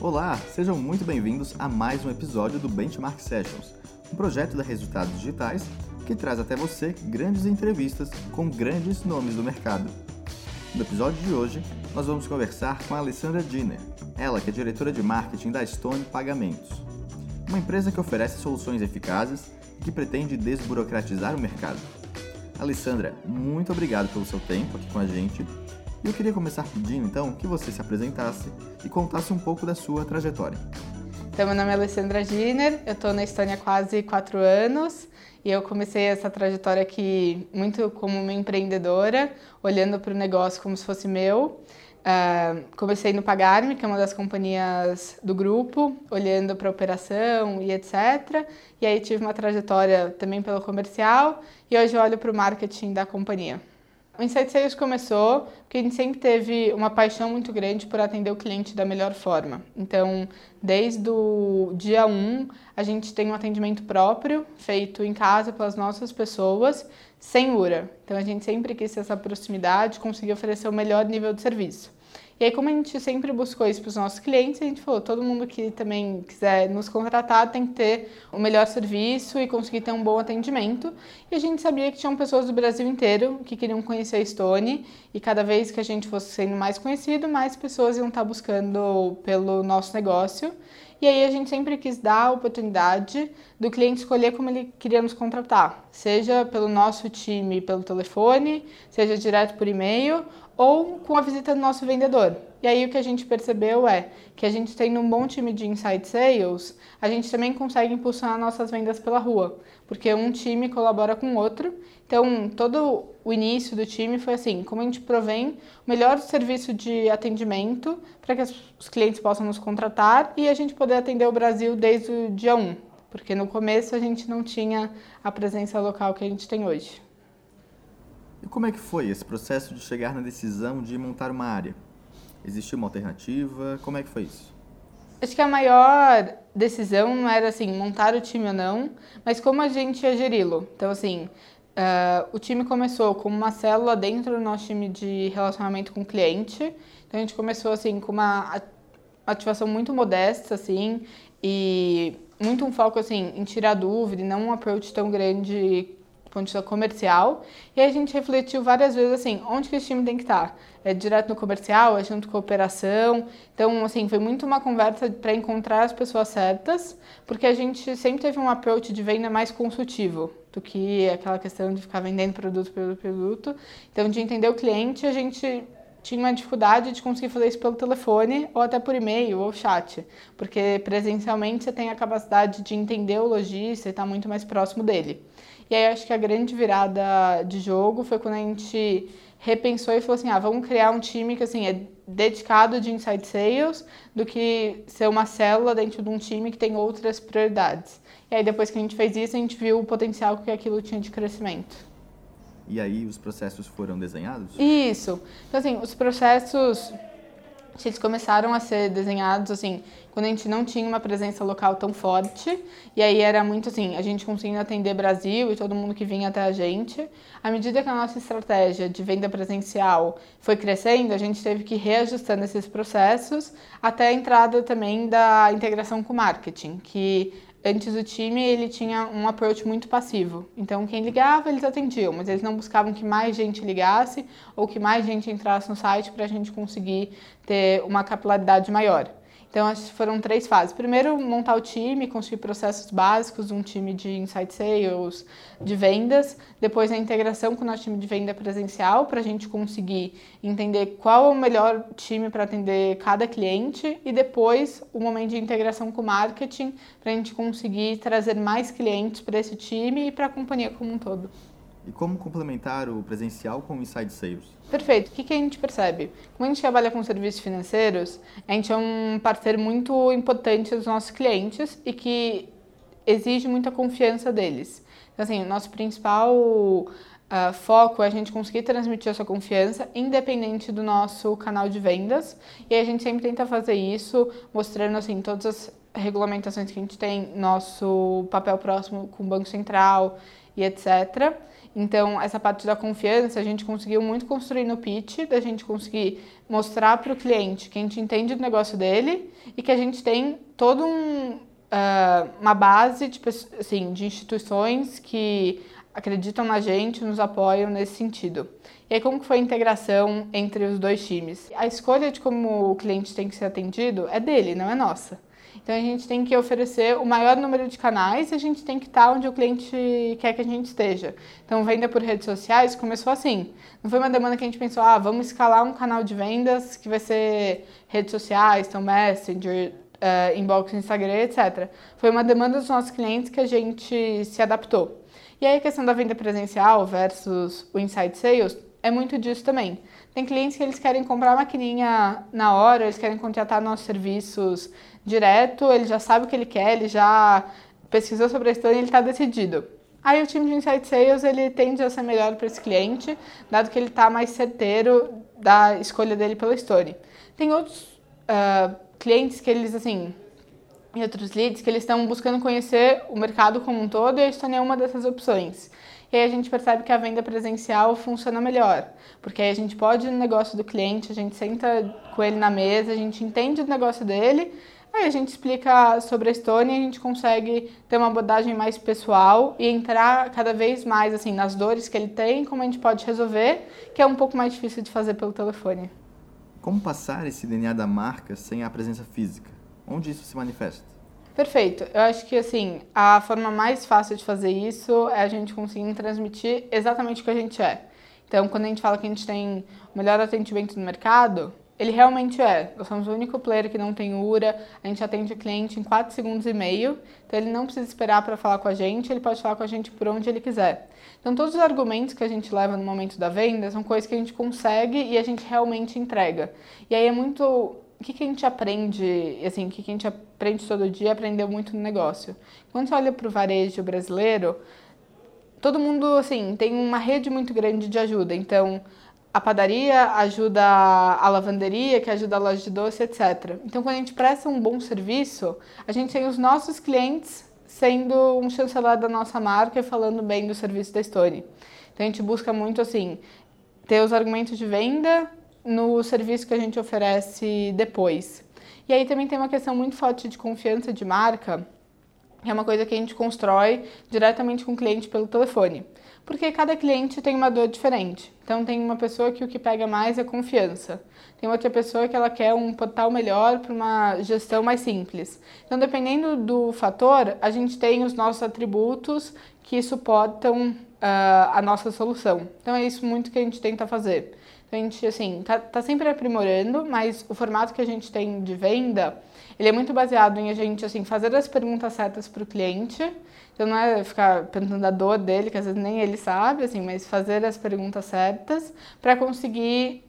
Olá, sejam muito bem-vindos a mais um episódio do Benchmark Sessions, um projeto da Resultados Digitais que traz até você grandes entrevistas com grandes nomes do mercado. No episódio de hoje, nós vamos conversar com a Alessandra Diner, ela que é diretora de marketing da Stone Pagamentos, uma empresa que oferece soluções eficazes e que pretende desburocratizar o mercado. Alessandra, muito obrigado pelo seu tempo aqui com a gente. E eu queria começar pedindo então que você se apresentasse e contasse um pouco da sua trajetória. Então, meu nome é Alessandra Giner, eu estou na Estônia há quase quatro anos e eu comecei essa trajetória aqui muito como uma empreendedora, olhando para o negócio como se fosse meu. Uh, comecei no Pagarme, que é uma das companhias do grupo, olhando para a operação e etc. E aí tive uma trajetória também pelo comercial e hoje olho para o marketing da companhia. O Insight Sales começou porque a gente sempre teve uma paixão muito grande por atender o cliente da melhor forma. Então, desde o dia 1, um, a gente tem um atendimento próprio, feito em casa pelas nossas pessoas, sem URA. Então, a gente sempre quis ter essa proximidade, conseguir oferecer o melhor nível de serviço. E aí, como a gente sempre buscou isso para os nossos clientes, a gente falou: todo mundo que também quiser nos contratar tem que ter o melhor serviço e conseguir ter um bom atendimento. E a gente sabia que tinham pessoas do Brasil inteiro que queriam conhecer a Stone, e cada vez que a gente fosse sendo mais conhecido, mais pessoas iam estar buscando pelo nosso negócio. E aí a gente sempre quis dar a oportunidade do cliente escolher como ele queria nos contratar, seja pelo nosso time pelo telefone, seja direto por e-mail ou com a visita do nosso vendedor. E aí o que a gente percebeu é que a gente tem um bom time de inside sales, a gente também consegue impulsionar nossas vendas pela rua, porque um time colabora com o outro. Então, todo o início do time foi assim, como a gente provém o melhor serviço de atendimento para que os clientes possam nos contratar e a gente poder atender o Brasil desde o dia 1, porque no começo a gente não tinha a presença local que a gente tem hoje. E como é que foi esse processo de chegar na decisão de montar uma área? Existiu uma alternativa? Como é que foi isso? Acho que a maior decisão não era assim montar o time ou não, mas como a gente ia geri-lo. Então assim, uh, o time começou como uma célula dentro do nosso time de relacionamento com o cliente. Então a gente começou assim com uma ativação muito modesta assim e muito um foco assim em tirar dúvida, e não um approach tão grande ponto de vista comercial. E a gente refletiu várias vezes assim, onde que esse time tem que estar? É direto no comercial, é junto com a operação. Então, assim, foi muito uma conversa para encontrar as pessoas certas, porque a gente sempre teve um approach de venda mais consultivo do que aquela questão de ficar vendendo produto pelo produto. Então, de entender o cliente, a gente tinha uma dificuldade de conseguir fazer isso pelo telefone ou até por e-mail ou chat, porque presencialmente você tem a capacidade de entender o lojista e estar tá muito mais próximo dele. E aí acho que a grande virada de jogo foi quando a gente repensou e falou assim, ah, vamos criar um time que assim é dedicado de inside sales do que ser uma célula dentro de um time que tem outras prioridades. E aí depois que a gente fez isso, a gente viu o potencial que aquilo tinha de crescimento. E aí os processos foram desenhados? Isso. Então assim, os processos eles começaram a ser desenhados assim quando a gente não tinha uma presença local tão forte. E aí era muito assim a gente conseguindo atender Brasil e todo mundo que vinha até a gente. À medida que a nossa estratégia de venda presencial foi crescendo a gente teve que ir reajustando esses processos até a entrada também da integração com marketing que antes o time ele tinha um approach muito passivo. Então quem ligava eles atendiam, mas eles não buscavam que mais gente ligasse ou que mais gente entrasse no site para a gente conseguir ter uma capilaridade maior. Então, acho foram três fases. Primeiro, montar o time, construir processos básicos, um time de insight sales, de vendas. Depois, a integração com o nosso time de venda presencial, para a gente conseguir entender qual é o melhor time para atender cada cliente. E depois, o momento de integração com o marketing, para a gente conseguir trazer mais clientes para esse time e para a companhia como um todo. E como complementar o presencial com o inside sales? Perfeito. O que, a gente percebe? Como a gente trabalha com serviços financeiros, a gente é um parceiro muito importante dos nossos clientes e que exige muita confiança deles. Então, assim, o nosso principal uh, foco é a gente conseguir transmitir essa confiança independente do nosso canal de vendas. E a gente sempre tenta fazer isso mostrando, assim, todas as regulamentações que a gente tem, nosso papel próximo com o Banco Central e etc. Então, essa parte da confiança a gente conseguiu muito construir no pitch, da gente conseguir mostrar para o cliente que a gente entende do negócio dele e que a gente tem todo um, uh, uma base de, assim, de instituições que acreditam na gente, nos apoiam nesse sentido. E aí, como que foi a integração entre os dois times? A escolha de como o cliente tem que ser atendido é dele, não é nossa. Então, a gente tem que oferecer o maior número de canais e a gente tem que estar onde o cliente quer que a gente esteja. Então, venda por redes sociais começou assim. Não foi uma demanda que a gente pensou, ah, vamos escalar um canal de vendas que vai ser redes sociais, então Messenger, uh, inbox Instagram, etc. Foi uma demanda dos nossos clientes que a gente se adaptou. E aí a questão da venda presencial versus o inside sales é muito disso também. Tem clientes que eles querem comprar a maquininha na hora, eles querem contratar nossos serviços direto, ele já sabe o que ele quer, ele já pesquisou sobre a história e ele está decidido. Aí o time de Insight Sales ele tende a ser melhor para esse cliente, dado que ele está mais certeiro da escolha dele pela story. Tem outros uh, clientes que eles, assim, e outros leads, que eles estão buscando conhecer o mercado como um todo e a Estônia é uma dessas opções. E aí a gente percebe que a venda presencial funciona melhor, porque aí a gente pode ir no negócio do cliente, a gente senta com ele na mesa, a gente entende o negócio dele, aí a gente explica sobre a Estônia e a gente consegue ter uma abordagem mais pessoal e entrar cada vez mais assim nas dores que ele tem, como a gente pode resolver, que é um pouco mais difícil de fazer pelo telefone. Como passar esse DNA da marca sem a presença física? Onde isso se manifesta? Perfeito. Eu acho que assim, a forma mais fácil de fazer isso é a gente conseguir transmitir exatamente o que a gente é. Então, quando a gente fala que a gente tem o melhor atendimento no mercado, ele realmente é. Nós somos o único player que não tem URA, a gente atende o cliente em 4 segundos e meio, então ele não precisa esperar para falar com a gente, ele pode falar com a gente por onde ele quiser. Então todos os argumentos que a gente leva no momento da venda são coisas que a gente consegue e a gente realmente entrega. E aí é muito o que, que a gente aprende, assim, o que, que a gente aprende todo dia, aprendeu muito no negócio. Quando você olha para o varejo brasileiro, todo mundo, assim, tem uma rede muito grande de ajuda. Então, a padaria ajuda a lavanderia, que ajuda a loja de doce, etc. Então, quando a gente presta um bom serviço, a gente tem os nossos clientes sendo um chanceler da nossa marca e falando bem do serviço da Story. Então, a gente busca muito, assim, ter os argumentos de venda no serviço que a gente oferece depois. E aí também tem uma questão muito forte de confiança de marca, que é uma coisa que a gente constrói diretamente com o cliente pelo telefone porque cada cliente tem uma dor diferente. Então tem uma pessoa que o que pega mais é confiança. Tem outra pessoa que ela quer um portal melhor para uma gestão mais simples. Então dependendo do fator, a gente tem os nossos atributos que suportam uh, a nossa solução. Então é isso muito que a gente tenta fazer. Então a gente assim tá, tá sempre aprimorando, mas o formato que a gente tem de venda ele é muito baseado em a gente assim fazer as perguntas certas para o cliente então não é ficar perguntando a dor dele, que às vezes nem ele sabe, assim, mas fazer as perguntas certas para conseguir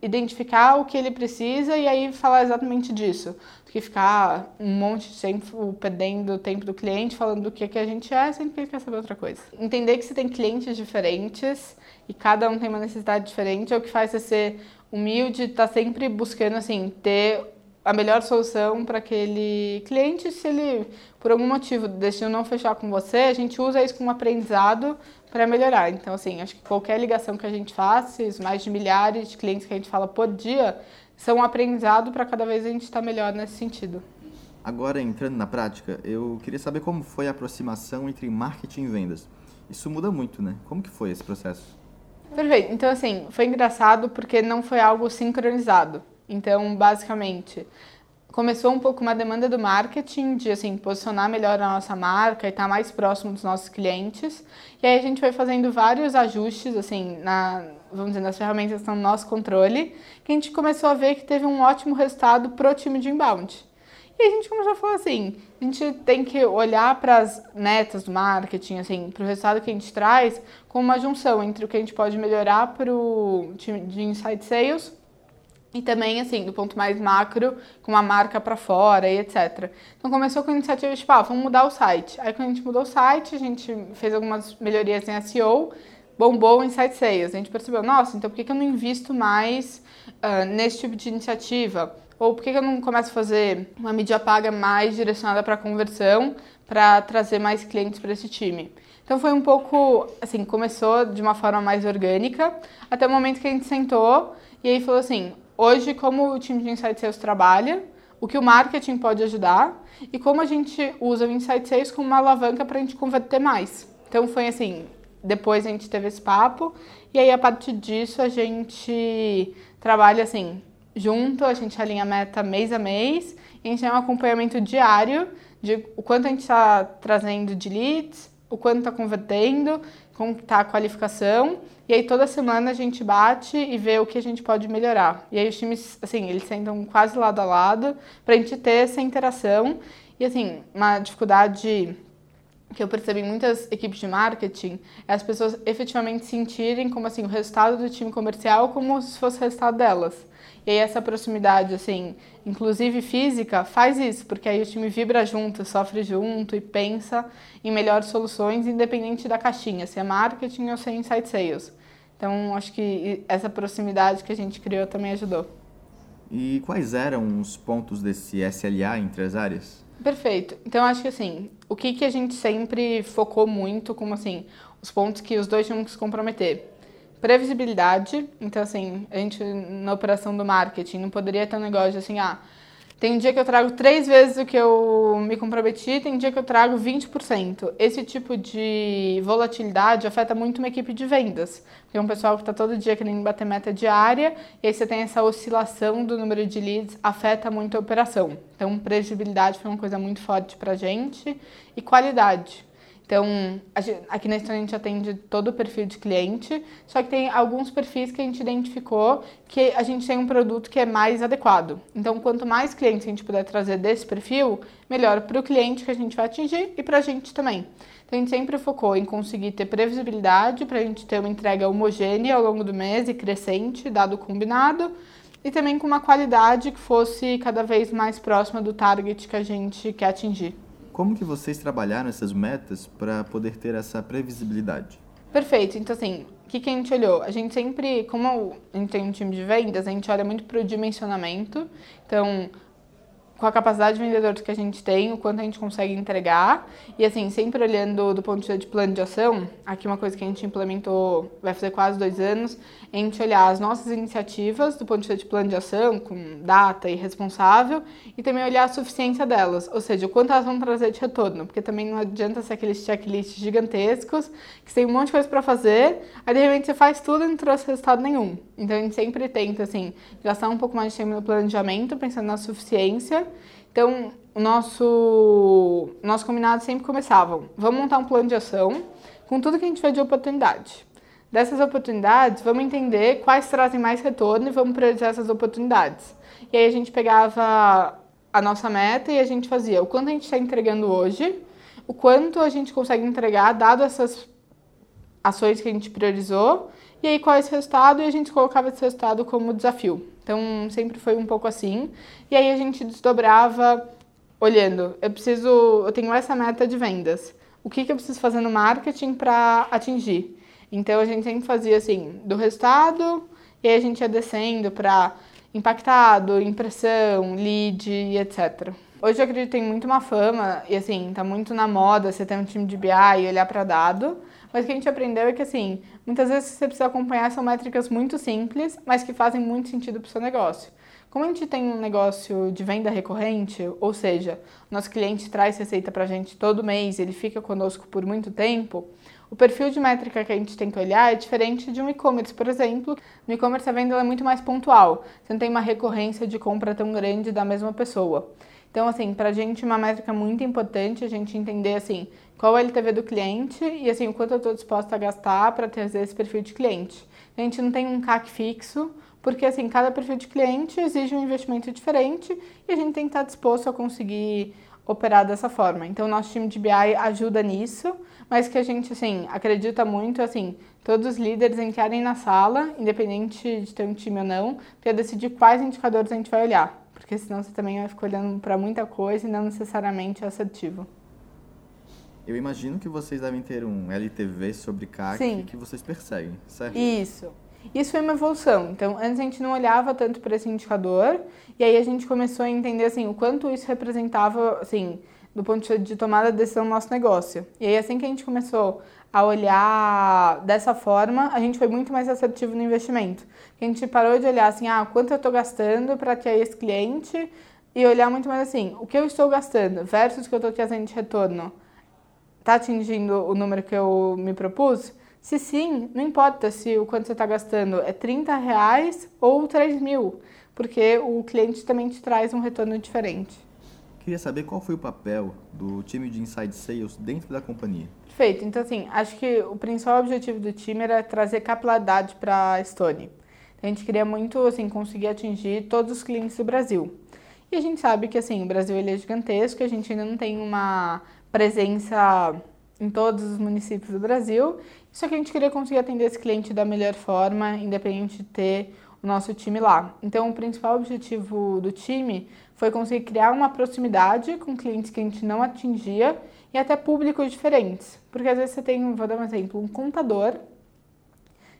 identificar o que ele precisa e aí falar exatamente disso. Do que ficar um monte de tempo perdendo o tempo do cliente falando do que, que a gente é, sempre que ele quer saber outra coisa. Entender que você tem clientes diferentes e cada um tem uma necessidade diferente é o que faz você ser humilde, estar tá sempre buscando assim, ter a melhor solução para aquele cliente. Se ele, por algum motivo, decidiu não fechar com você, a gente usa isso como aprendizado para melhorar. Então, assim, acho que qualquer ligação que a gente faça, os mais de milhares de clientes que a gente fala por dia, são um aprendizado para cada vez a gente estar tá melhor nesse sentido. Agora, entrando na prática, eu queria saber como foi a aproximação entre marketing e vendas. Isso muda muito, né? Como que foi esse processo? Perfeito. Então, assim, foi engraçado porque não foi algo sincronizado. Então, basicamente, começou um pouco uma demanda do marketing de assim posicionar melhor a nossa marca e estar tá mais próximo dos nossos clientes. E aí a gente foi fazendo vários ajustes assim na vamos dizer nas ferramentas que estão no nosso controle, que a gente começou a ver que teve um ótimo resultado pro time de inbound. E a gente começou a falar assim, a gente tem que olhar para as metas do marketing, assim, para o resultado que a gente traz, como uma junção entre o que a gente pode melhorar para o time de inside sales e também, assim, do ponto mais macro, com uma marca para fora e etc. Então começou com a iniciativa de, tipo, ah, vamos mudar o site. Aí quando a gente mudou o site, a gente fez algumas melhorias em SEO, bombou em site sales. A gente percebeu, nossa, então por que, que eu não invisto mais uh, nesse tipo de iniciativa? Ou por que, que eu não começo a fazer uma mídia paga mais direcionada para conversão, para trazer mais clientes para esse time? Então foi um pouco, assim, começou de uma forma mais orgânica, até o momento que a gente sentou e aí falou assim, hoje como o time de Insight Sales trabalha, o que o marketing pode ajudar e como a gente usa o Insight Sales como uma alavanca para a gente converter mais. Então foi assim, depois a gente teve esse papo e aí a partir disso a gente trabalha assim, junto, a gente alinha a meta mês a mês, e a gente tem um acompanhamento diário de o quanto a gente está trazendo de leads, o quanto está convertendo, como está a qualificação. E aí toda semana a gente bate e vê o que a gente pode melhorar. E aí os times, assim, eles sentam quase lado a lado para a gente ter essa interação. E assim, uma dificuldade que eu percebi em muitas equipes de marketing é as pessoas efetivamente sentirem como assim o resultado do time comercial como se fosse o resultado delas. E aí essa proximidade, assim, inclusive física, faz isso, porque aí o time vibra junto, sofre junto e pensa em melhores soluções, independente da caixinha, se é marketing ou se é inside sales. Então, acho que essa proximidade que a gente criou também ajudou. E quais eram os pontos desse SLA entre as áreas? Perfeito. Então, acho que assim, o que, que a gente sempre focou muito, como assim, os pontos que os dois tinham que se comprometer previsibilidade. Então, assim, a gente na operação do marketing não poderia ter um negócio assim, ah, tem dia que eu trago três vezes o que eu me comprometi, tem dia que eu trago 20%. Esse tipo de volatilidade afeta muito uma equipe de vendas. Porque é um pessoal que está todo dia querendo bater meta diária, e aí você tem essa oscilação do número de leads, afeta muito a operação. Então, previsibilidade foi uma coisa muito forte para gente. E qualidade. Então, aqui na Estônia a gente atende todo o perfil de cliente, só que tem alguns perfis que a gente identificou que a gente tem um produto que é mais adequado. Então, quanto mais clientes a gente puder trazer desse perfil, melhor para o cliente que a gente vai atingir e para a gente também. Então, a gente sempre focou em conseguir ter previsibilidade para a gente ter uma entrega homogênea ao longo do mês e crescente, dado combinado, e também com uma qualidade que fosse cada vez mais próxima do target que a gente quer atingir. Como que vocês trabalharam essas metas para poder ter essa previsibilidade? Perfeito. Então, assim, o que, que a gente olhou? A gente sempre, como a gente tem um time de vendas, a gente olha muito para o dimensionamento. Então, com a capacidade de vendedores que a gente tem, o quanto a gente consegue entregar. E assim, sempre olhando do ponto de vista de plano de ação, aqui uma coisa que a gente implementou, vai fazer quase dois anos, é a gente olhar as nossas iniciativas do ponto de vista de plano de ação, com data e responsável, e também olhar a suficiência delas, ou seja, o quanto elas vão trazer de retorno, porque também não adianta ser aqueles checklists gigantescos, que tem um monte de coisa para fazer, aí de repente você faz tudo e não trouxe resultado nenhum. Então a gente sempre tenta, assim, gastar um pouco mais de tempo no planejamento, pensando na suficiência, então, o nosso, nosso combinado sempre começavam, vamos montar um plano de ação com tudo que a gente vê de oportunidade. Dessas oportunidades, vamos entender quais trazem mais retorno e vamos priorizar essas oportunidades. E aí a gente pegava a nossa meta e a gente fazia o quanto a gente está entregando hoje, o quanto a gente consegue entregar dado essas ações que a gente priorizou, e aí qual é esse resultado, e a gente colocava esse resultado como desafio. Então, sempre foi um pouco assim. E aí a gente desdobrava olhando, eu preciso, eu tenho essa meta de vendas. O que, que eu preciso fazer no marketing para atingir? Então a gente sempre fazia assim, do resultado, e aí a gente ia descendo para impactado, impressão, lead e etc. Hoje eu acredito que tem muito uma fama, e assim, tá muito na moda você ter um time de BI e olhar para dado, mas o que a gente aprendeu é que assim, muitas vezes você precisa acompanhar são métricas muito simples, mas que fazem muito sentido para o seu negócio. Como a gente tem um negócio de venda recorrente, ou seja, nosso cliente traz receita para a gente todo mês, ele fica conosco por muito tempo, o perfil de métrica que a gente tem que olhar é diferente de um e-commerce, por exemplo. No e-commerce a venda é muito mais pontual, você não tem uma recorrência de compra tão grande da mesma pessoa. Então, assim, para a gente uma métrica muito importante a gente entender, assim, qual é o LTV do cliente e, assim, o quanto eu estou disposta a gastar para trazer esse perfil de cliente. A gente não tem um CAC fixo, porque, assim, cada perfil de cliente exige um investimento diferente e a gente tem que estar disposto a conseguir operar dessa forma. Então, nosso time de BI ajuda nisso, mas que a gente, assim, acredita muito, assim, todos os líderes entrarem na sala, independente de ter um time ou não, para decidir quais indicadores a gente vai olhar porque senão você também vai ficar olhando para muita coisa e não necessariamente assertivo. Eu imagino que vocês devem ter um LTV sobre CAC Sim. que vocês perseguem, certo? Isso. Isso foi uma evolução. Então, antes a gente não olhava tanto para esse indicador, e aí a gente começou a entender assim, o quanto isso representava, assim, do ponto de vista de tomada de decisão no nosso negócio. E aí, assim que a gente começou a olhar dessa forma, a gente foi muito mais assertivo no investimento. A gente parou de olhar assim, ah, quanto eu estou gastando para ter esse cliente e olhar muito mais assim, o que eu estou gastando versus o que eu estou trazendo de retorno. Está atingindo o número que eu me propus? Se sim, não importa se o quanto você está gastando é 30 reais ou 3 mil, porque o cliente também te traz um retorno diferente. Queria saber qual foi o papel do time de Inside Sales dentro da companhia. Perfeito. Então, assim, acho que o principal objetivo do time era trazer capilaridade para a Stone. A gente queria muito, assim, conseguir atingir todos os clientes do Brasil. E a gente sabe que, assim, o Brasil ele é gigantesco, a gente ainda não tem uma presença em todos os municípios do Brasil. Só que a gente queria conseguir atender esse cliente da melhor forma, independente de ter o nosso time lá. Então, o principal objetivo do time foi conseguir criar uma proximidade com clientes que a gente não atingia e até públicos diferentes. Porque às vezes você tem, vou dar um exemplo, um contador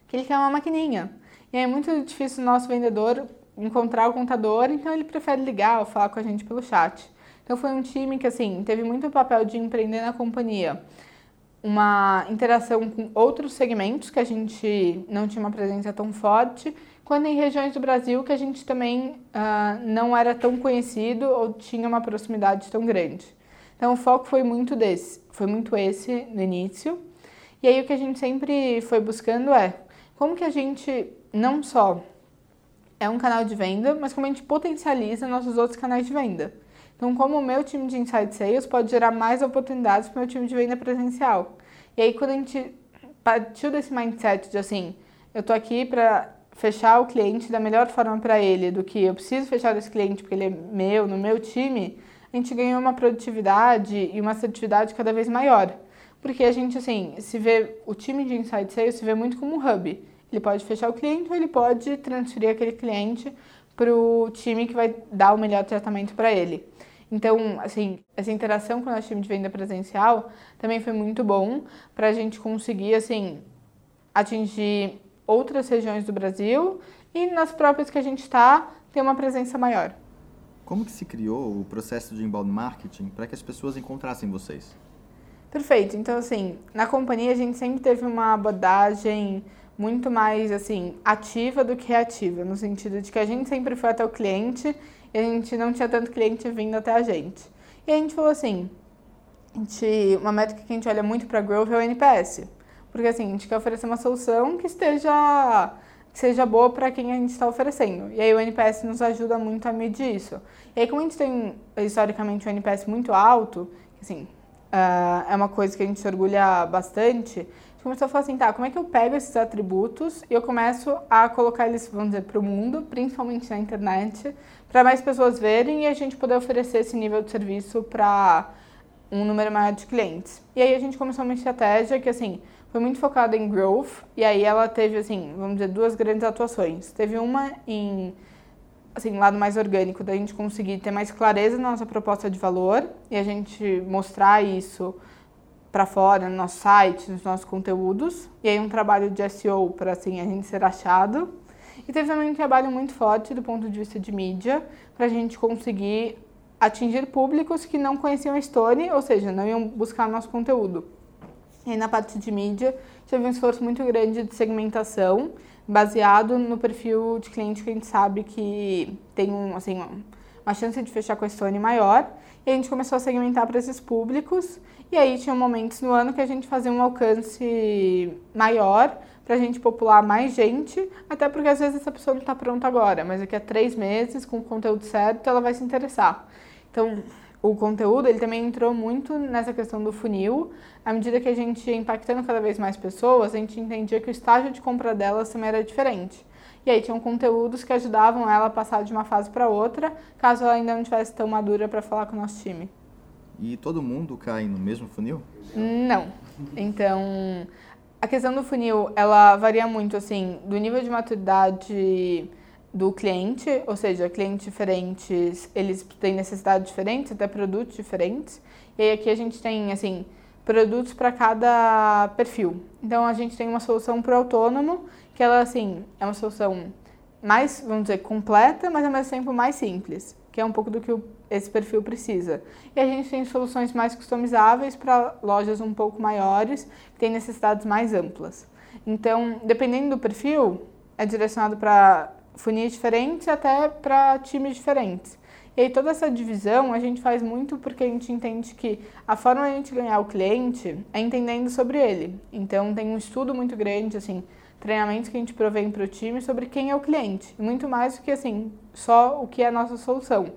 que ele quer uma maquininha. E é muito difícil o nosso vendedor encontrar o contador, então ele prefere ligar ou falar com a gente pelo chat. Então foi um time que assim teve muito papel de empreender na companhia, uma interação com outros segmentos que a gente não tinha uma presença tão forte quando em regiões do Brasil que a gente também uh, não era tão conhecido ou tinha uma proximidade tão grande. Então o foco foi muito desse, foi muito esse no início. E aí o que a gente sempre foi buscando é como que a gente não só é um canal de venda, mas como a gente potencializa nossos outros canais de venda. Então, como o meu time de Inside Sales pode gerar mais oportunidades para o meu time de venda presencial. E aí, quando a gente partiu desse mindset de assim, eu tô aqui para fechar o cliente da melhor forma para ele, do que eu preciso fechar esse cliente porque ele é meu, no meu time, a gente ganhou uma produtividade e uma assertividade cada vez maior. Porque a gente, assim, se vê, o time de Inside Sales se vê muito como um hub. Ele pode fechar o cliente ou ele pode transferir aquele cliente para o time que vai dar o melhor tratamento para ele. Então, assim, essa interação com o nosso time de venda presencial também foi muito bom para a gente conseguir, assim, atingir outras regiões do Brasil e nas próprias que a gente está, ter uma presença maior. Como que se criou o processo de inbound marketing para que as pessoas encontrassem vocês? Perfeito. Então, assim, na companhia a gente sempre teve uma abordagem muito mais, assim, ativa do que reativa, no sentido de que a gente sempre foi até o cliente e a gente não tinha tanto cliente vindo até a gente. E a gente falou assim, a gente, uma métrica que a gente olha muito para growth é o NPS. Porque assim, a gente quer oferecer uma solução que esteja que seja boa para quem a gente está oferecendo. E aí o NPS nos ajuda muito a medir isso. E aí como a gente tem historicamente um NPS muito alto, assim, uh, é uma coisa que a gente se orgulha bastante, começou a falar assim, tá, como é que eu pego esses atributos e eu começo a colocar eles, vamos dizer, para o mundo, principalmente na internet, para mais pessoas verem e a gente poder oferecer esse nível de serviço para um número maior de clientes. E aí a gente começou uma estratégia que, assim, foi muito focada em growth, e aí ela teve, assim, vamos dizer, duas grandes atuações. Teve uma em, assim, lado mais orgânico, da gente conseguir ter mais clareza na nossa proposta de valor e a gente mostrar isso para fora, no nosso site, nos nossos conteúdos. E aí um trabalho de SEO para, assim, a gente ser achado. E teve também um trabalho muito forte do ponto de vista de mídia, para a gente conseguir atingir públicos que não conheciam a Stone, ou seja, não iam buscar nosso conteúdo. E aí, na parte de mídia, teve um esforço muito grande de segmentação, baseado no perfil de cliente que a gente sabe que tem um, assim, uma chance de fechar com a Stone maior. E a gente começou a segmentar para esses públicos. E aí tinha momentos no ano que a gente fazia um alcance maior para a gente popular mais gente, até porque às vezes essa pessoa não está pronta agora, mas daqui a três meses, com o conteúdo certo, ela vai se interessar. Então, o conteúdo, ele também entrou muito nessa questão do funil. À medida que a gente ia impactando cada vez mais pessoas, a gente entendia que o estágio de compra delas também era diferente. E aí tinham conteúdos que ajudavam ela a passar de uma fase para outra, caso ela ainda não estivesse tão madura para falar com o nosso time. E todo mundo cai no mesmo funil? Não. Então, a questão do funil, ela varia muito, assim, do nível de maturidade do cliente, ou seja, clientes diferentes, eles têm necessidades diferentes, até produtos diferentes. E aí aqui a gente tem, assim, produtos para cada perfil. Então a gente tem uma solução para o autônomo, que ela, assim, é uma solução mais, vamos dizer, completa, mas ao mesmo tempo mais simples. Que é um pouco do que esse perfil precisa. E a gente tem soluções mais customizáveis para lojas um pouco maiores, que têm necessidades mais amplas. Então, dependendo do perfil, é direcionado para funis diferentes até para times diferentes. E aí toda essa divisão a gente faz muito porque a gente entende que a forma de a gente ganhar o cliente é entendendo sobre ele. Então tem um estudo muito grande, assim, treinamentos que a gente provém para o time sobre quem é o cliente. Muito mais do que assim, só o que é a nossa solução.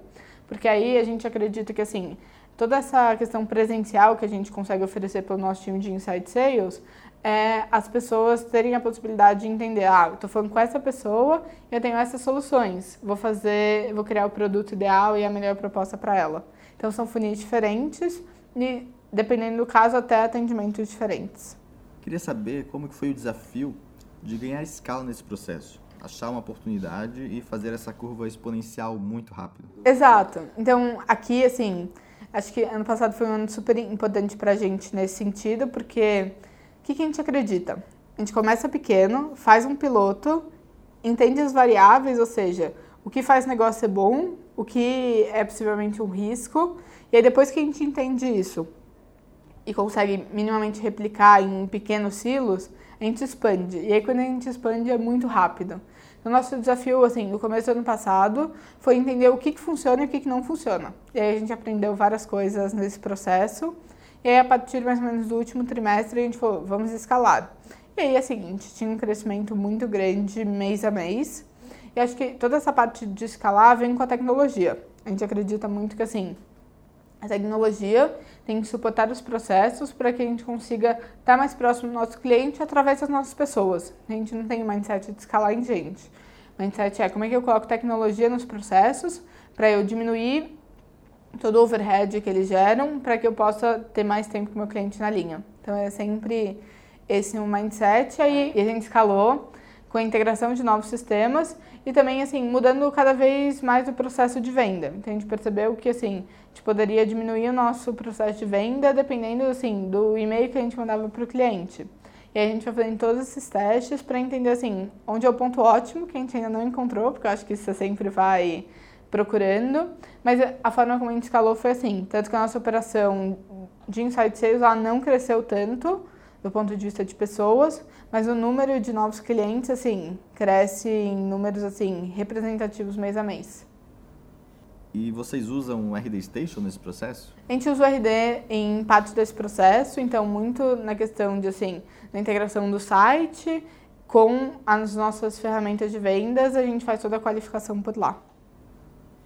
Porque aí a gente acredita que assim, toda essa questão presencial que a gente consegue oferecer pelo nosso time de Inside Sales é as pessoas terem a possibilidade de entender, ah, estou falando com essa pessoa eu tenho essas soluções, vou fazer, vou criar o produto ideal e a melhor proposta para ela. Então são funis diferentes e dependendo do caso até atendimentos diferentes. Queria saber como que foi o desafio de ganhar escala nesse processo, achar uma oportunidade e fazer essa curva exponencial muito rápido. Exato. Então aqui assim, acho que ano passado foi um ano super importante para a gente nesse sentido porque que, que a gente acredita? A gente começa pequeno, faz um piloto, entende as variáveis, ou seja, o que faz o negócio ser bom, o que é possivelmente um risco, e aí depois que a gente entende isso e consegue minimamente replicar em pequenos silos, a gente expande. E aí quando a gente expande é muito rápido. O nosso desafio, assim, no começo do ano passado, foi entender o que, que funciona e o que, que não funciona. E aí a gente aprendeu várias coisas nesse processo. E aí, a partir mais ou menos do último trimestre, a gente falou, vamos escalar. E aí é o seguinte, tinha um crescimento muito grande mês a mês. E acho que toda essa parte de escalar vem com a tecnologia. A gente acredita muito que, assim, a tecnologia tem que suportar os processos para que a gente consiga estar mais próximo do nosso cliente através das nossas pessoas. A gente não tem o mindset de escalar em gente. O mindset é como é que eu coloco tecnologia nos processos para eu diminuir todo o overhead que eles geram para que eu possa ter mais tempo com o meu cliente na linha. Então é sempre esse um mindset aí e a gente escalou com a integração de novos sistemas e também assim mudando cada vez mais o processo de venda. Então a gente percebeu que assim gente poderia diminuir o nosso processo de venda dependendo assim do e-mail que a gente mandava para o cliente. E a gente vai fazendo todos esses testes para entender assim onde é o ponto ótimo que a gente ainda não encontrou, porque eu acho que isso sempre vai procurando, mas a forma como a gente escalou foi assim, tanto que a nossa operação de inside sales ela não cresceu tanto do ponto de vista de pessoas, mas o número de novos clientes assim cresce em números assim representativos mês a mês. E vocês usam o RD Station nesse processo? A gente usa o RD em parte desse processo, então muito na questão de assim, na integração do site com as nossas ferramentas de vendas, a gente faz toda a qualificação por lá.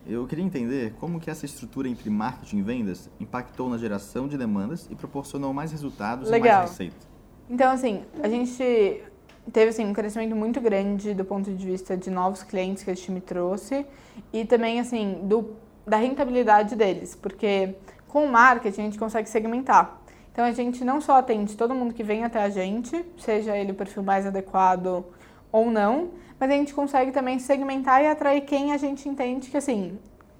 Eu queria entender como que essa estrutura entre marketing e vendas impactou na geração de demandas e proporcionou mais resultados Legal. e mais receita. Então, assim, a gente teve assim, um crescimento muito grande do ponto de vista de novos clientes que a gente me trouxe e também assim do, da rentabilidade deles, porque com o marketing a gente consegue segmentar. Então a gente não só atende todo mundo que vem até a gente, seja ele o perfil mais adequado ou não, mas a gente consegue também segmentar e atrair quem a gente entende que assim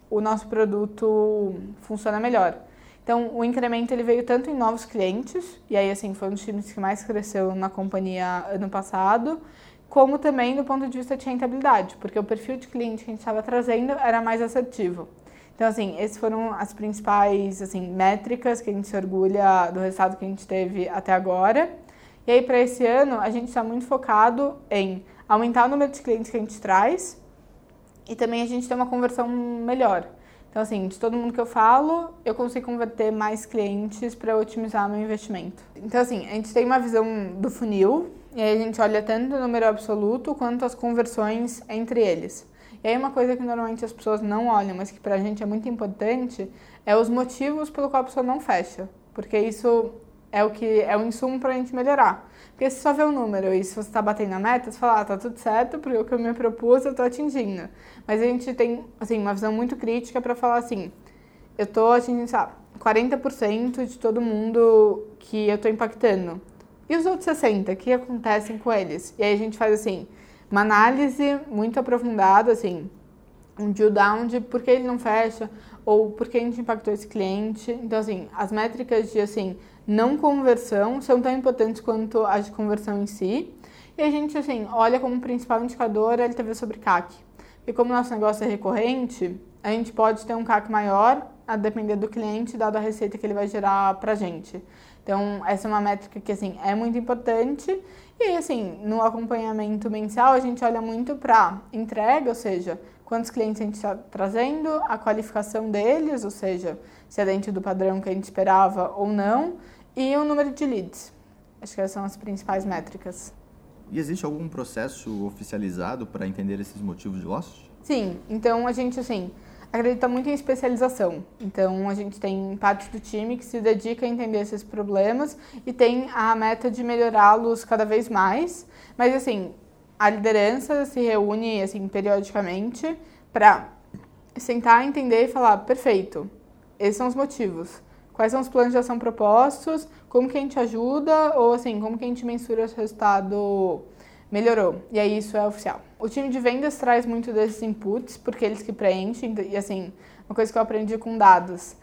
o nosso produto funciona melhor. Então, o incremento ele veio tanto em novos clientes, e aí assim foi um dos times que mais cresceu na companhia ano passado, como também do ponto de vista de rentabilidade, porque o perfil de cliente que a gente estava trazendo era mais assertivo. Então, assim, essas foram as principais assim, métricas que a gente se orgulha do resultado que a gente teve até agora. E aí, para esse ano, a gente está muito focado em aumentar o número de clientes que a gente traz e também a gente ter uma conversão melhor. Então, assim, de todo mundo que eu falo, eu consigo converter mais clientes para otimizar meu investimento. Então, assim, a gente tem uma visão do funil e aí a gente olha tanto o número absoluto quanto as conversões entre eles. E aí uma coisa que normalmente as pessoas não olham, mas que para a gente é muito importante, é os motivos pelo qual a pessoa não fecha. Porque isso é o que é o insumo para a gente melhorar. Porque se só vê o número e se você está batendo a meta, você fala, ah, tá tudo certo, porque o que eu me propus eu estou atingindo. Mas a gente tem, assim, uma visão muito crítica para falar assim, eu estou atingindo, sabe, 40% de todo mundo que eu estou impactando. E os outros 60%, o que acontecem com eles? E aí a gente faz, assim, uma análise muito aprofundada, assim, um drill down de por que ele não fecha ou por que a gente impactou esse cliente. Então, assim, as métricas de, assim, não conversão são tão importantes quanto as de conversão em si. E a gente, assim, olha como principal indicador a LTV sobre CAC. E como nosso negócio é recorrente, a gente pode ter um CAC maior a depender do cliente, dado a receita que ele vai gerar para a gente. Então, essa é uma métrica que, assim, é muito importante. E, assim, no acompanhamento mensal, a gente olha muito para entrega, ou seja, quantos clientes a gente está trazendo, a qualificação deles, ou seja, se é dentro do padrão que a gente esperava ou não, e o número de leads. Acho que essas são as principais métricas. E existe algum processo oficializado para entender esses motivos de loss? Sim, então a gente, assim, acredita muito em especialização. Então, a gente tem parte do time que se dedica a entender esses problemas e tem a meta de melhorá-los cada vez mais. Mas, assim, a liderança se reúne, assim, periodicamente para sentar, entender e falar, perfeito, esses são os motivos. Quais são os planos de ação propostos, como que a gente ajuda ou, assim, como que a gente mensura esse resultado melhorou. E aí isso é oficial. O time de vendas traz muito desses inputs, porque eles que preenchem, e assim, uma coisa que eu aprendi com dados.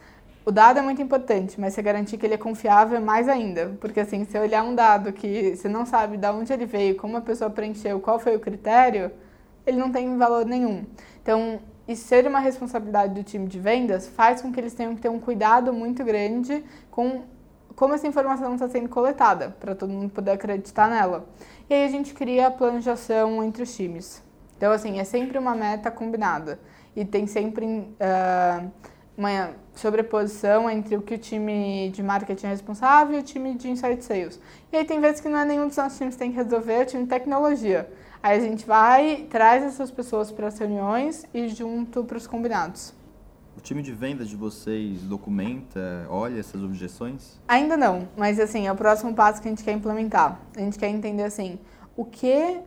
O dado é muito importante, mas você garantir que ele é confiável é mais ainda. Porque assim, se olhar um dado que você não sabe de onde ele veio, como a pessoa preencheu, qual foi o critério, ele não tem valor nenhum. Então, isso ser uma responsabilidade do time de vendas faz com que eles tenham que ter um cuidado muito grande com como essa informação está sendo coletada, para todo mundo poder acreditar nela. E aí a gente cria plano de ação entre os times. Então, assim, é sempre uma meta combinada. E tem sempre uh, uma sobreposição entre o que o time de marketing é responsável e o time de insight sales. E aí tem vezes que não é nenhum dos nossos times que tem que resolver, é o time de tecnologia. Aí a gente vai, traz essas pessoas para as reuniões e junto para os combinados. O time de vendas de vocês documenta, olha essas objeções? Ainda não, mas assim, é o próximo passo que a gente quer implementar. A gente quer entender assim, o que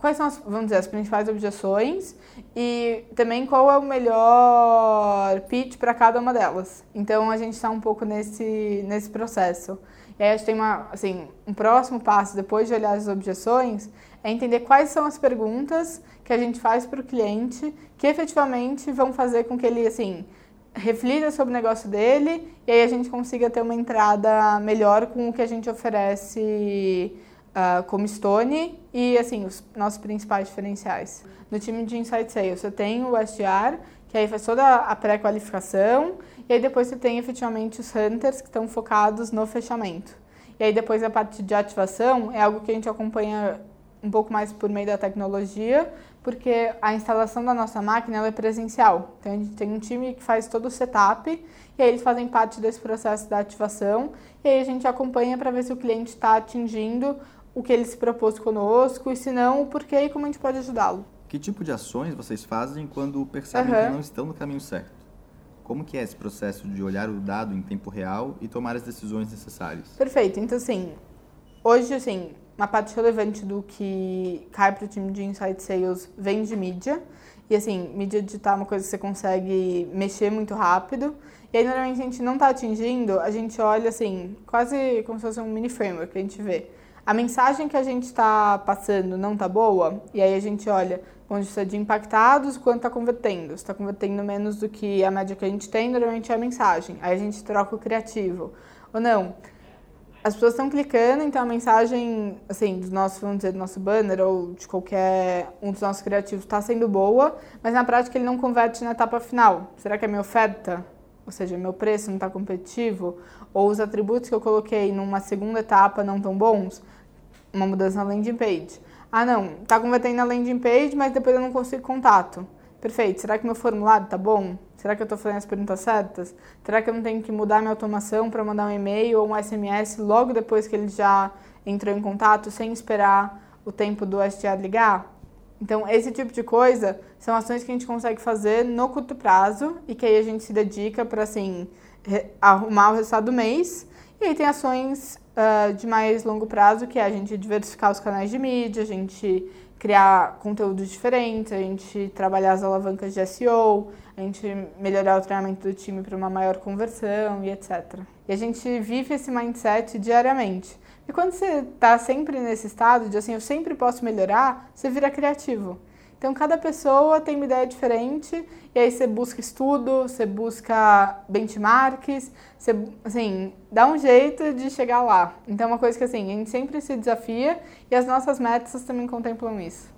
quais são as, vamos dizer, as principais objeções e também qual é o melhor pitch para cada uma delas. Então a gente está um pouco nesse nesse processo. E aí a gente tem uma, assim, um próximo passo depois de olhar as objeções é entender quais são as perguntas que a gente faz para o cliente que efetivamente vão fazer com que ele, assim, reflita sobre o negócio dele e aí a gente consiga ter uma entrada melhor com o que a gente oferece uh, como Stone e, assim, os nossos principais diferenciais. No time de Insight Sales, você tem o SDR, que aí faz toda a pré-qualificação, e aí depois você tem efetivamente os hunters que estão focados no fechamento. E aí depois a parte de ativação é algo que a gente acompanha um pouco mais por meio da tecnologia, porque a instalação da nossa máquina é presencial. Então a gente tem um time que faz todo o setup e aí eles fazem parte desse processo da ativação e aí a gente acompanha para ver se o cliente está atingindo o que ele se propôs conosco e se não, o porquê e como a gente pode ajudá-lo. Que tipo de ações vocês fazem quando percebem uhum. que não estão no caminho certo? Como que é esse processo de olhar o dado em tempo real e tomar as decisões necessárias? Perfeito. Então, assim, hoje, assim, uma parte relevante do que cai para o time de Insight Sales vem de mídia. E assim, mídia digital é uma coisa que você consegue mexer muito rápido. E aí, normalmente, a gente não está atingindo, a gente olha assim, quase como se fosse um mini framework que a gente vê. A mensagem que a gente está passando não está boa, e aí a gente olha onde está de impactados, quanto está convertendo. Se está convertendo menos do que a média que a gente tem, normalmente é a mensagem. Aí a gente troca o criativo. Ou não, as pessoas estão clicando, então a mensagem, assim, do nosso, vamos dizer, do nosso banner ou de qualquer um dos nossos criativos está sendo boa, mas na prática ele não converte na etapa final. Será que a minha oferta, ou seja, meu preço não está competitivo? Ou os atributos que eu coloquei numa segunda etapa não estão bons? Uma mudança na landing page. Ah, não, está convertendo na landing page, mas depois eu não consigo contato. Perfeito, será que meu formulário está bom? Será que eu estou fazendo as perguntas certas? Será que eu não tenho que mudar minha automação para mandar um e-mail ou um SMS logo depois que ele já entrou em contato, sem esperar o tempo do SDR ligar? Então, esse tipo de coisa são ações que a gente consegue fazer no curto prazo e que aí a gente se dedica para, assim, arrumar o resultado do mês. E aí tem ações uh, de mais longo prazo, que é a gente diversificar os canais de mídia, a gente criar conteúdos diferentes, a gente trabalhar as alavancas de SEO, a gente melhorar o treinamento do time para uma maior conversão e etc. E a gente vive esse mindset diariamente. E quando você está sempre nesse estado de assim, eu sempre posso melhorar, você vira criativo. Então, cada pessoa tem uma ideia diferente, e aí você busca estudo, você busca benchmarks, você, assim, dá um jeito de chegar lá. Então, é uma coisa que, assim, a gente sempre se desafia, e as nossas metas também contemplam isso.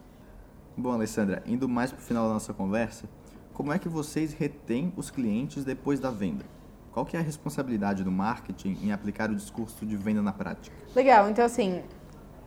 Bom, Alessandra, indo mais para o final da nossa conversa, como é que vocês retêm os clientes depois da venda? Qual que é a responsabilidade do marketing em aplicar o discurso de venda na prática? Legal, então assim,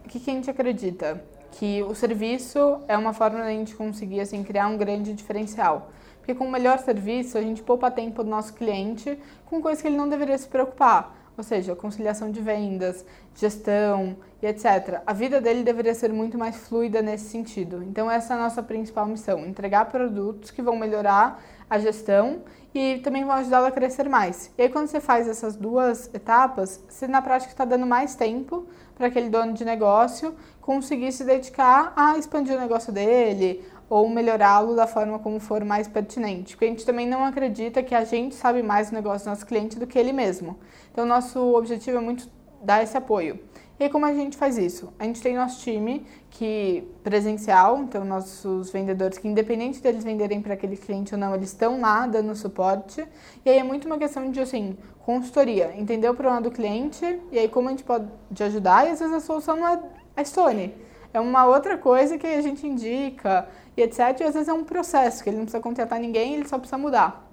o que, que a gente acredita? Que o serviço é uma forma da gente conseguir assim, criar um grande diferencial. Porque com o melhor serviço, a gente poupa tempo do nosso cliente com coisas que ele não deveria se preocupar. Ou seja, conciliação de vendas, gestão e etc. A vida dele deveria ser muito mais fluida nesse sentido. Então, essa é a nossa principal missão: entregar produtos que vão melhorar a gestão e também vão ajudá-lo a crescer mais. E aí, quando você faz essas duas etapas, você na prática está dando mais tempo para aquele dono de negócio conseguir se dedicar a expandir o negócio dele ou melhorá-lo da forma como for mais pertinente. Porque a gente também não acredita que a gente sabe mais do negócio do nosso cliente do que ele mesmo. Então, nosso objetivo é muito dar esse apoio. E como a gente faz isso? A gente tem nosso time que presencial, então nossos vendedores que independente deles venderem para aquele cliente ou não, eles estão lá dando suporte. E aí é muito uma questão de assim, consultoria, entender o problema do cliente e aí como a gente pode ajudar e às vezes a solução não é a Stone. É uma outra coisa que a gente indica, e etc. E às vezes é um processo, que ele não precisa contratar ninguém, ele só precisa mudar.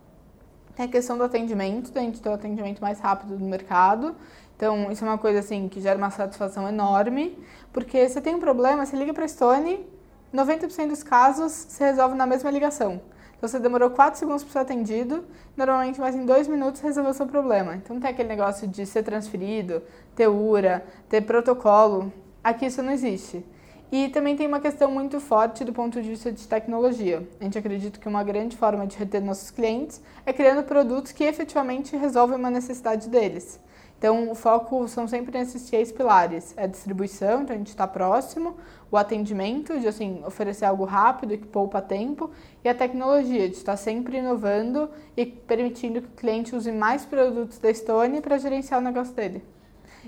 Tem a questão do atendimento, da gente ter o atendimento mais rápido no mercado. Então, isso é uma coisa assim que gera uma satisfação enorme, porque você tem um problema, você liga para a Stone, 90% dos casos se resolve na mesma ligação. Então, você demorou 4 segundos para ser atendido, normalmente mais em 2 minutos resolveu seu problema. Então, tem aquele negócio de ser transferido, ter URA, ter protocolo. Aqui isso não existe. E também tem uma questão muito forte do ponto de vista de tecnologia. A gente acredita que uma grande forma de reter nossos clientes é criando produtos que efetivamente resolvem uma necessidade deles. Então, o foco são sempre nesses três pilares: é a distribuição, então a gente está próximo, o atendimento, de assim, oferecer algo rápido que poupa tempo, e a tecnologia, de estar sempre inovando e permitindo que o cliente use mais produtos da Stone para gerenciar o negócio dele.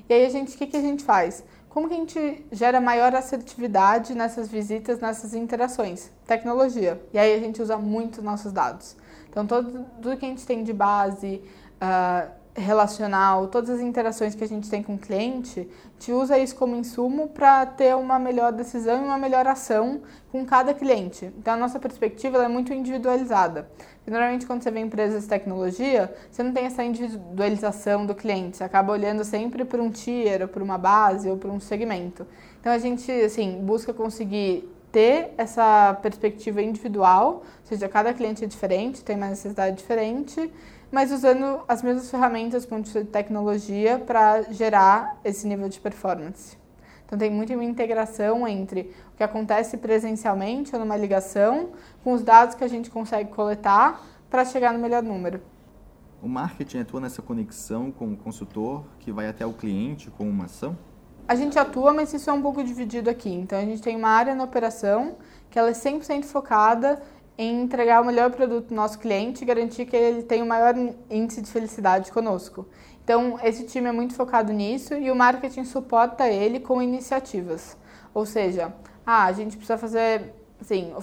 E aí, a gente, o que, que a gente faz? Como que a gente gera maior assertividade nessas visitas, nessas interações? Tecnologia. E aí a gente usa muito nossos dados. Então, todo, tudo que a gente tem de base, uh, relacional, todas as interações que a gente tem com o cliente, gente usa isso como insumo para ter uma melhor decisão e uma melhor ação com cada cliente. Então, a nossa perspectiva é muito individualizada. Normalmente, quando você vê empresas de tecnologia, você não tem essa individualização do cliente, você acaba olhando sempre para um tier, ou para uma base, ou para um segmento. Então, a gente assim, busca conseguir ter essa perspectiva individual, ou seja, cada cliente é diferente, tem uma necessidade diferente, mas usando as mesmas ferramentas ponto de tecnologia para gerar esse nível de performance. Então tem muita integração entre o que acontece presencialmente ou numa ligação com os dados que a gente consegue coletar para chegar no melhor número. O marketing atua nessa conexão com o consultor que vai até o cliente com uma ação? A gente atua, mas isso é um pouco dividido aqui. Então a gente tem uma área na operação que ela é 100% focada em entregar o melhor produto do nosso cliente e garantir que ele tenha o maior índice de felicidade conosco. Então, esse time é muito focado nisso e o marketing suporta ele com iniciativas. Ou seja, ah, a gente precisa fazer, assim,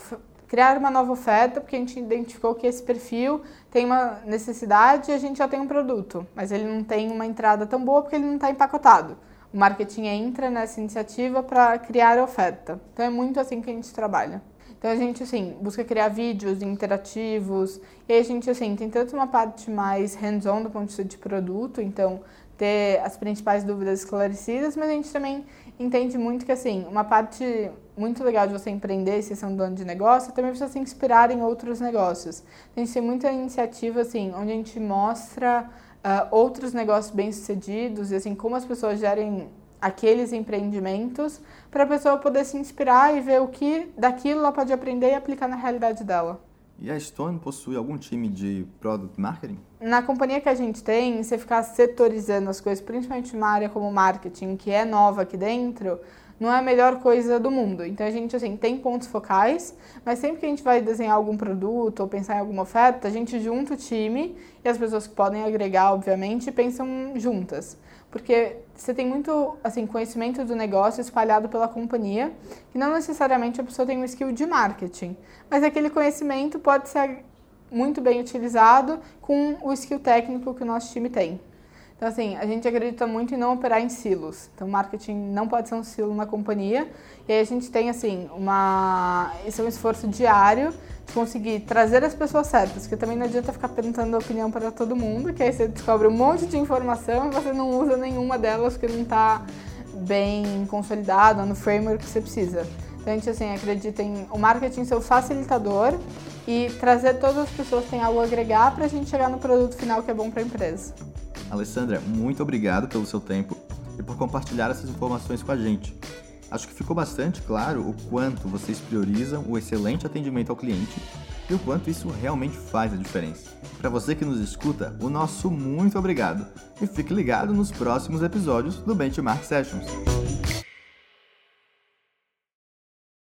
criar uma nova oferta porque a gente identificou que esse perfil tem uma necessidade e a gente já tem um produto, mas ele não tem uma entrada tão boa porque ele não está empacotado. O marketing entra nessa iniciativa para criar a oferta. Então, é muito assim que a gente trabalha. Então a gente assim busca criar vídeos interativos. E a gente assim tem tanto uma parte mais hands-on do ponto de vista de produto, então ter as principais dúvidas esclarecidas, mas a gente também entende muito que assim uma parte muito legal de você empreender, se você é um dono de negócio, também precisa se inspirar em outros negócios. A gente tem muita iniciativa assim onde a gente mostra uh, outros negócios bem sucedidos e assim como as pessoas gerem aqueles empreendimentos para a pessoa poder se inspirar e ver o que daquilo ela pode aprender e aplicar na realidade dela. E a Stone possui algum time de product marketing? Na companhia que a gente tem, você ficar setorizando as coisas, principalmente numa área como marketing, que é nova aqui dentro, não é a melhor coisa do mundo. Então a gente assim tem pontos focais, mas sempre que a gente vai desenhar algum produto ou pensar em alguma oferta, a gente junta o time e as pessoas que podem agregar, obviamente, pensam juntas porque você tem muito assim conhecimento do negócio espalhado pela companhia e não necessariamente a pessoa tem um skill de marketing, mas aquele conhecimento pode ser muito bem utilizado com o skill técnico que o nosso time tem. Então, assim, a gente acredita muito em não operar em silos. Então, marketing não pode ser um silo na companhia. E aí a gente tem, assim, uma... Esse é um esforço diário de conseguir trazer as pessoas certas, porque também não adianta ficar perguntando opinião para todo mundo, que aí você descobre um monte de informação e você não usa nenhuma delas porque não está bem consolidado no framework que você precisa. Então a gente assim, acredita em o marketing ser o facilitador e trazer todas as pessoas que têm algo a agregar para a gente chegar no produto final que é bom para a empresa. Alessandra, muito obrigado pelo seu tempo e por compartilhar essas informações com a gente. Acho que ficou bastante claro o quanto vocês priorizam o excelente atendimento ao cliente e o quanto isso realmente faz a diferença. Para você que nos escuta, o nosso muito obrigado e fique ligado nos próximos episódios do Benchmark Sessions.